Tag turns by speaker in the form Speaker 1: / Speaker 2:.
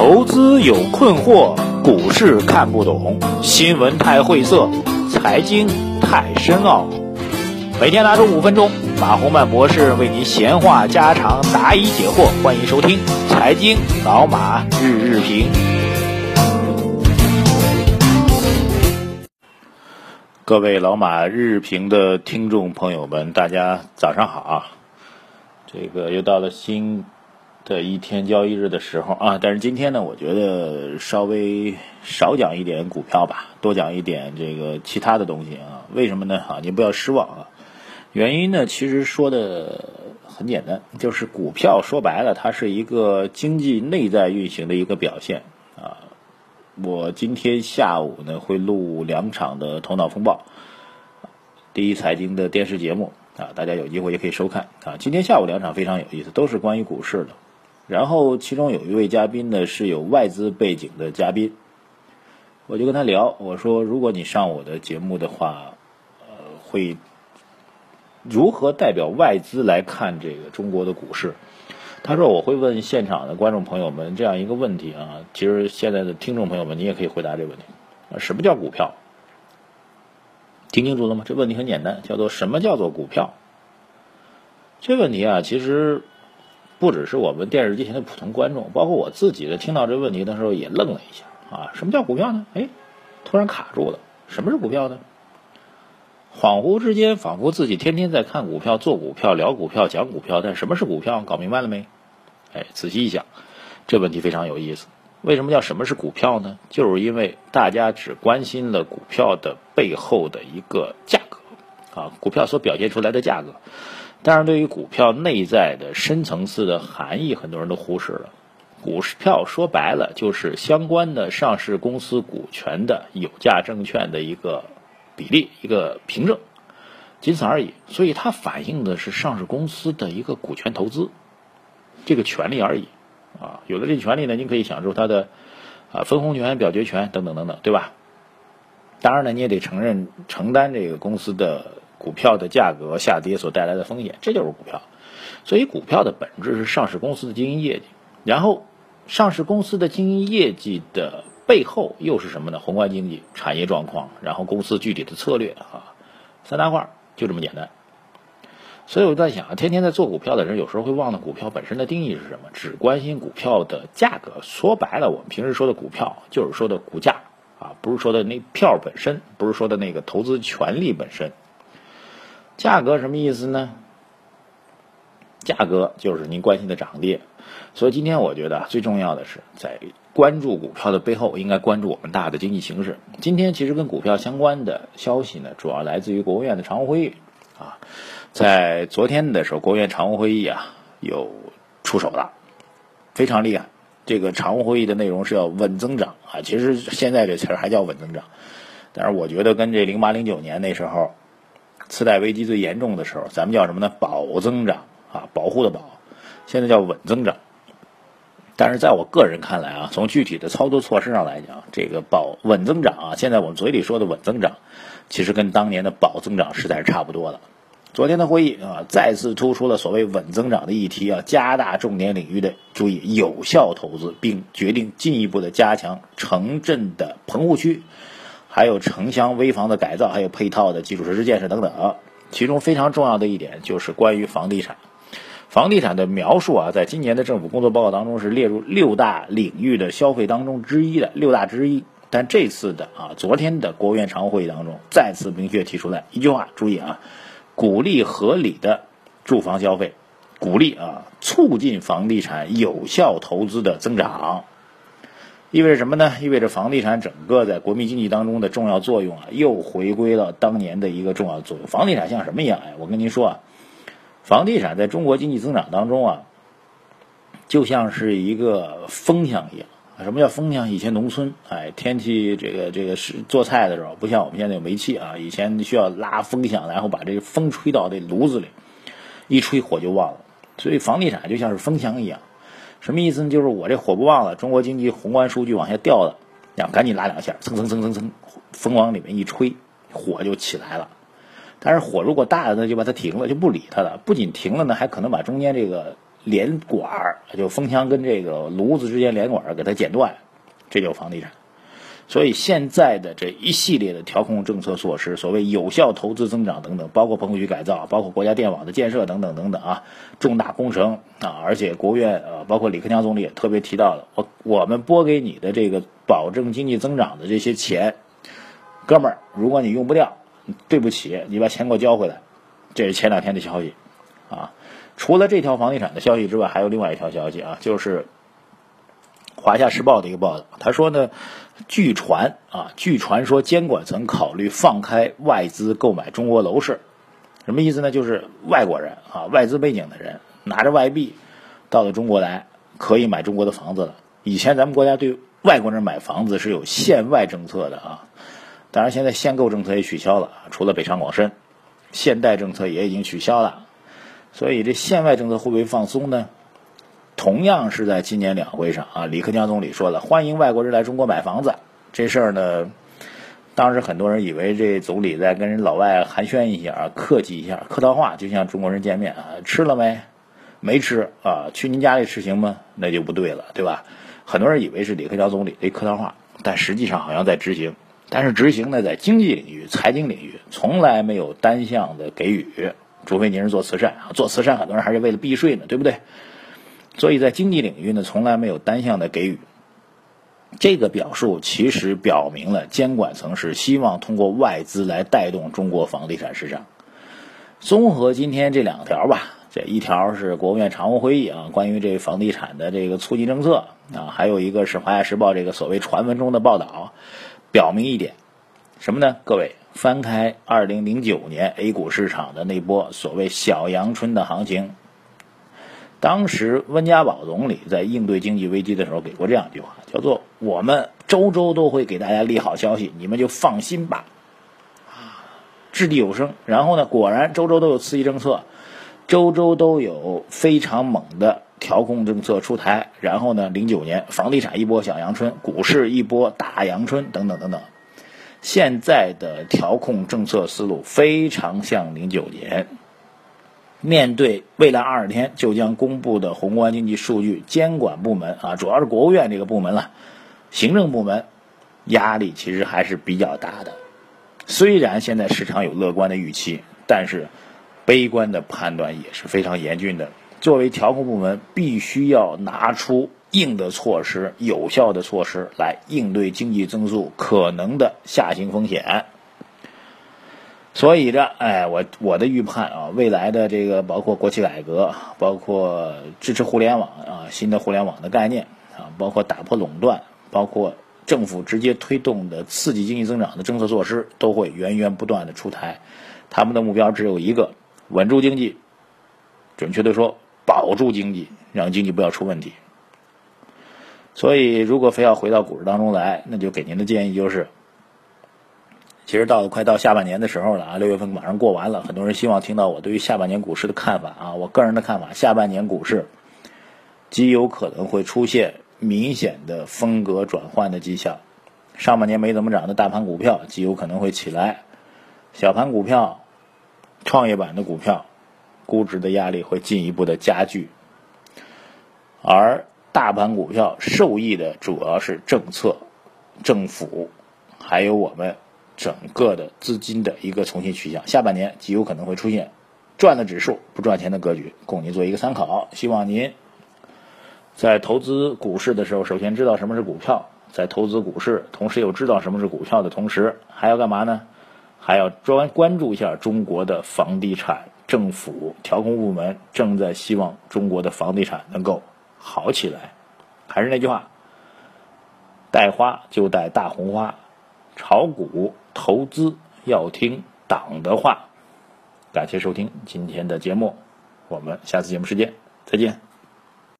Speaker 1: 投资有困惑，股市看不懂，新闻太晦涩，财经太深奥。每天拿出五分钟，马洪曼博士为您闲话家常，答疑解惑。欢迎收听《财经老马日日评》。各位老马日日评的听众朋友们，大家早上好啊！这个又到了新的一天交易日的时候啊，但是今天呢，我觉得稍微少讲一点股票吧，多讲一点这个其他的东西啊。为什么呢？啊，您不要失望啊。原因呢，其实说的很简单，就是股票说白了，它是一个经济内在运行的一个表现啊。我今天下午呢会录两场的头脑风暴，第一财经的电视节目啊，大家有机会也可以收看啊。今天下午两场非常有意思，都是关于股市的。然后其中有一位嘉宾呢是有外资背景的嘉宾，我就跟他聊，我说如果你上我的节目的话，呃，会如何代表外资来看这个中国的股市？他说我会问现场的观众朋友们这样一个问题啊，其实现在的听众朋友们你也可以回答这个问题啊，什么叫股票？听清楚了吗？这问题很简单，叫做什么叫做股票？这问题啊，其实。不只是我们电视机前的普通观众，包括我自己的，听到这问题的时候也愣了一下啊！什么叫股票呢？哎，突然卡住了。什么是股票呢？恍惚之间，仿佛自己天天在看股票、做股票、聊股票、讲股票，但什么是股票？搞明白了没？哎，仔细一想，这问题非常有意思。为什么叫什么是股票呢？就是因为大家只关心了股票的背后的一个价格啊，股票所表现出来的价格。但是对于股票内在的深层次的含义，很多人都忽视了。股票说白了就是相关的上市公司股权的有价证券的一个比例、一个凭证，仅此而已。所以它反映的是上市公司的一个股权投资这个权利而已。啊，有了这权利呢，您可以享受它的啊分红权、表决权等等等等，对吧？当然呢，你也得承认承担这个公司的。股票的价格下跌所带来的风险，这就是股票。所以，股票的本质是上市公司的经营业绩。然后，上市公司的经营业绩的背后又是什么呢？宏观经济、产业状况，然后公司具体的策略啊，三大块就这么简单。所以我在想啊，天天在做股票的人，有时候会忘了股票本身的定义是什么，只关心股票的价格。说白了，我们平时说的股票，就是说的股价啊，不是说的那票本身，不是说的那个投资权利本身。价格什么意思呢？价格就是您关心的涨跌，所以今天我觉得最重要的是在关注股票的背后，应该关注我们大的经济形势。今天其实跟股票相关的消息呢，主要来自于国务院的常务会议啊，在昨天的时候，国务院常务会议啊有出手了，非常厉害。这个常务会议的内容是要稳增长啊，其实现在这词儿还叫稳增长，但是我觉得跟这零八零九年那时候。次贷危机最严重的时候，咱们叫什么呢？保增长啊，保护的保，现在叫稳增长。但是在我个人看来啊，从具体的操作措施上来讲，这个保稳增长啊，现在我们嘴里说的稳增长，其实跟当年的保增长实在是差不多了。昨天的会议啊，再次突出了所谓稳增长的议题啊，加大重点领域的注意有效投资，并决定进一步的加强城镇的棚户区。还有城乡危房的改造，还有配套的基础设施建设等等。其中非常重要的一点就是关于房地产。房地产的描述啊，在今年的政府工作报告当中是列入六大领域的消费当中之一的六大之一。但这次的啊，昨天的国务院常务会议当中再次明确提出来一句话，注意啊，鼓励合理的住房消费，鼓励啊，促进房地产有效投资的增长。意味着什么呢？意味着房地产整个在国民经济当中的重要作用啊，又回归了当年的一个重要作用。房地产像什么一样？哎，我跟您说啊，房地产在中国经济增长当中啊，就像是一个风箱一样。什么叫风箱？以前农村，哎，天气这个这个是做菜的时候，不像我们现在有煤气啊，以前需要拉风箱，然后把这个风吹到这炉子里，一吹火就旺了。所以房地产就像是风箱一样。什么意思呢？就是我这火不旺了，中国经济宏观数据往下掉了，要赶紧拉两下，蹭蹭蹭蹭蹭，风往里面一吹，火就起来了。但是火如果大了呢，就把它停了，就不理它了。不仅停了呢，还可能把中间这个连管儿，就风枪跟这个炉子之间连管儿给它剪断，这就是房地产。所以现在的这一系列的调控政策措施，所谓有效投资增长等等，包括棚户区改造，包括国家电网的建设等等等等啊，重大工程啊，而且国务院呃，包括李克强总理也特别提到了，我我们拨给你的这个保证经济增长的这些钱，哥们儿，如果你用不掉，对不起，你把钱给我交回来。这是前两天的消息啊。除了这条房地产的消息之外，还有另外一条消息啊，就是《华夏时报》的一个报道，他说呢。据传啊，据传说监管层考虑放开外资购买中国楼市，什么意思呢？就是外国人啊，外资背景的人拿着外币到了中国来，可以买中国的房子了。以前咱们国家对外国人买房子是有限外政策的啊，当然现在限购政策也取消了，除了北上广深，限贷政策也已经取消了。所以这限外政策会不会放松呢？同样是在今年两会上啊，李克强总理说了欢迎外国人来中国买房子这事儿呢，当时很多人以为这总理在跟人老外寒暄一下啊，客气一下，客套话，就像中国人见面啊，吃了没？没吃啊？去您家里吃行吗？那就不对了，对吧？很多人以为是李克强总理的客套话，但实际上好像在执行。但是执行呢，在经济领域、财经领域，从来没有单向的给予，除非您是做慈善啊，做慈善很多人还是为了避税呢，对不对？所以在经济领域呢，从来没有单向的给予。这个表述其实表明了监管层是希望通过外资来带动中国房地产市场。综合今天这两条吧，这一条是国务院常务会议啊，关于这房地产的这个促进政策啊，还有一个是《华夏时报》这个所谓传闻中的报道，表明一点什么呢？各位翻开二零零九年 A 股市场的那波所谓小阳春的行情。当时温家宝总理在应对经济危机的时候给过这样一句话，叫做“我们周周都会给大家利好消息，你们就放心吧。”，掷地有声。然后呢，果然周周都有刺激政策，周周都有非常猛的调控政策出台。然后呢，零九年房地产一波小阳春，股市一波大阳春，等等等等。现在的调控政策思路非常像零九年。面对未来二十天就将公布的宏观经济数据，监管部门啊，主要是国务院这个部门了，行政部门压力其实还是比较大的。虽然现在市场有乐观的预期，但是悲观的判断也是非常严峻的。作为调控部门，必须要拿出硬的措施、有效的措施来应对经济增速可能的下行风险。所以这，哎，我我的预判啊，未来的这个包括国企改革，包括支持互联网啊，新的互联网的概念啊，包括打破垄断，包括政府直接推动的刺激经济增长的政策措施，都会源源不断的出台。他们的目标只有一个：稳住经济，准确的说，保住经济，让经济不要出问题。所以，如果非要回到股市当中来，那就给您的建议就是。其实到了快到下半年的时候了啊，六月份马上过完了，很多人希望听到我对于下半年股市的看法啊。我个人的看法，下半年股市极有可能会出现明显的风格转换的迹象。上半年没怎么涨的大盘股票极有可能会起来，小盘股票、创业板的股票估值的压力会进一步的加剧，而大盘股票受益的主要是政策、政府，还有我们。整个的资金的一个重新取向，下半年极有可能会出现赚的指数不赚钱的格局，供您做一个参考。希望您在投资股市的时候，首先知道什么是股票，在投资股市，同时又知道什么是股票的同时，还要干嘛呢？还要专关注一下中国的房地产，政府调控部门正在希望中国的房地产能够好起来。还是那句话，带花就带大红花，炒股。投资要听党的话，感谢收听今天的节目，我们下次节目时间再见。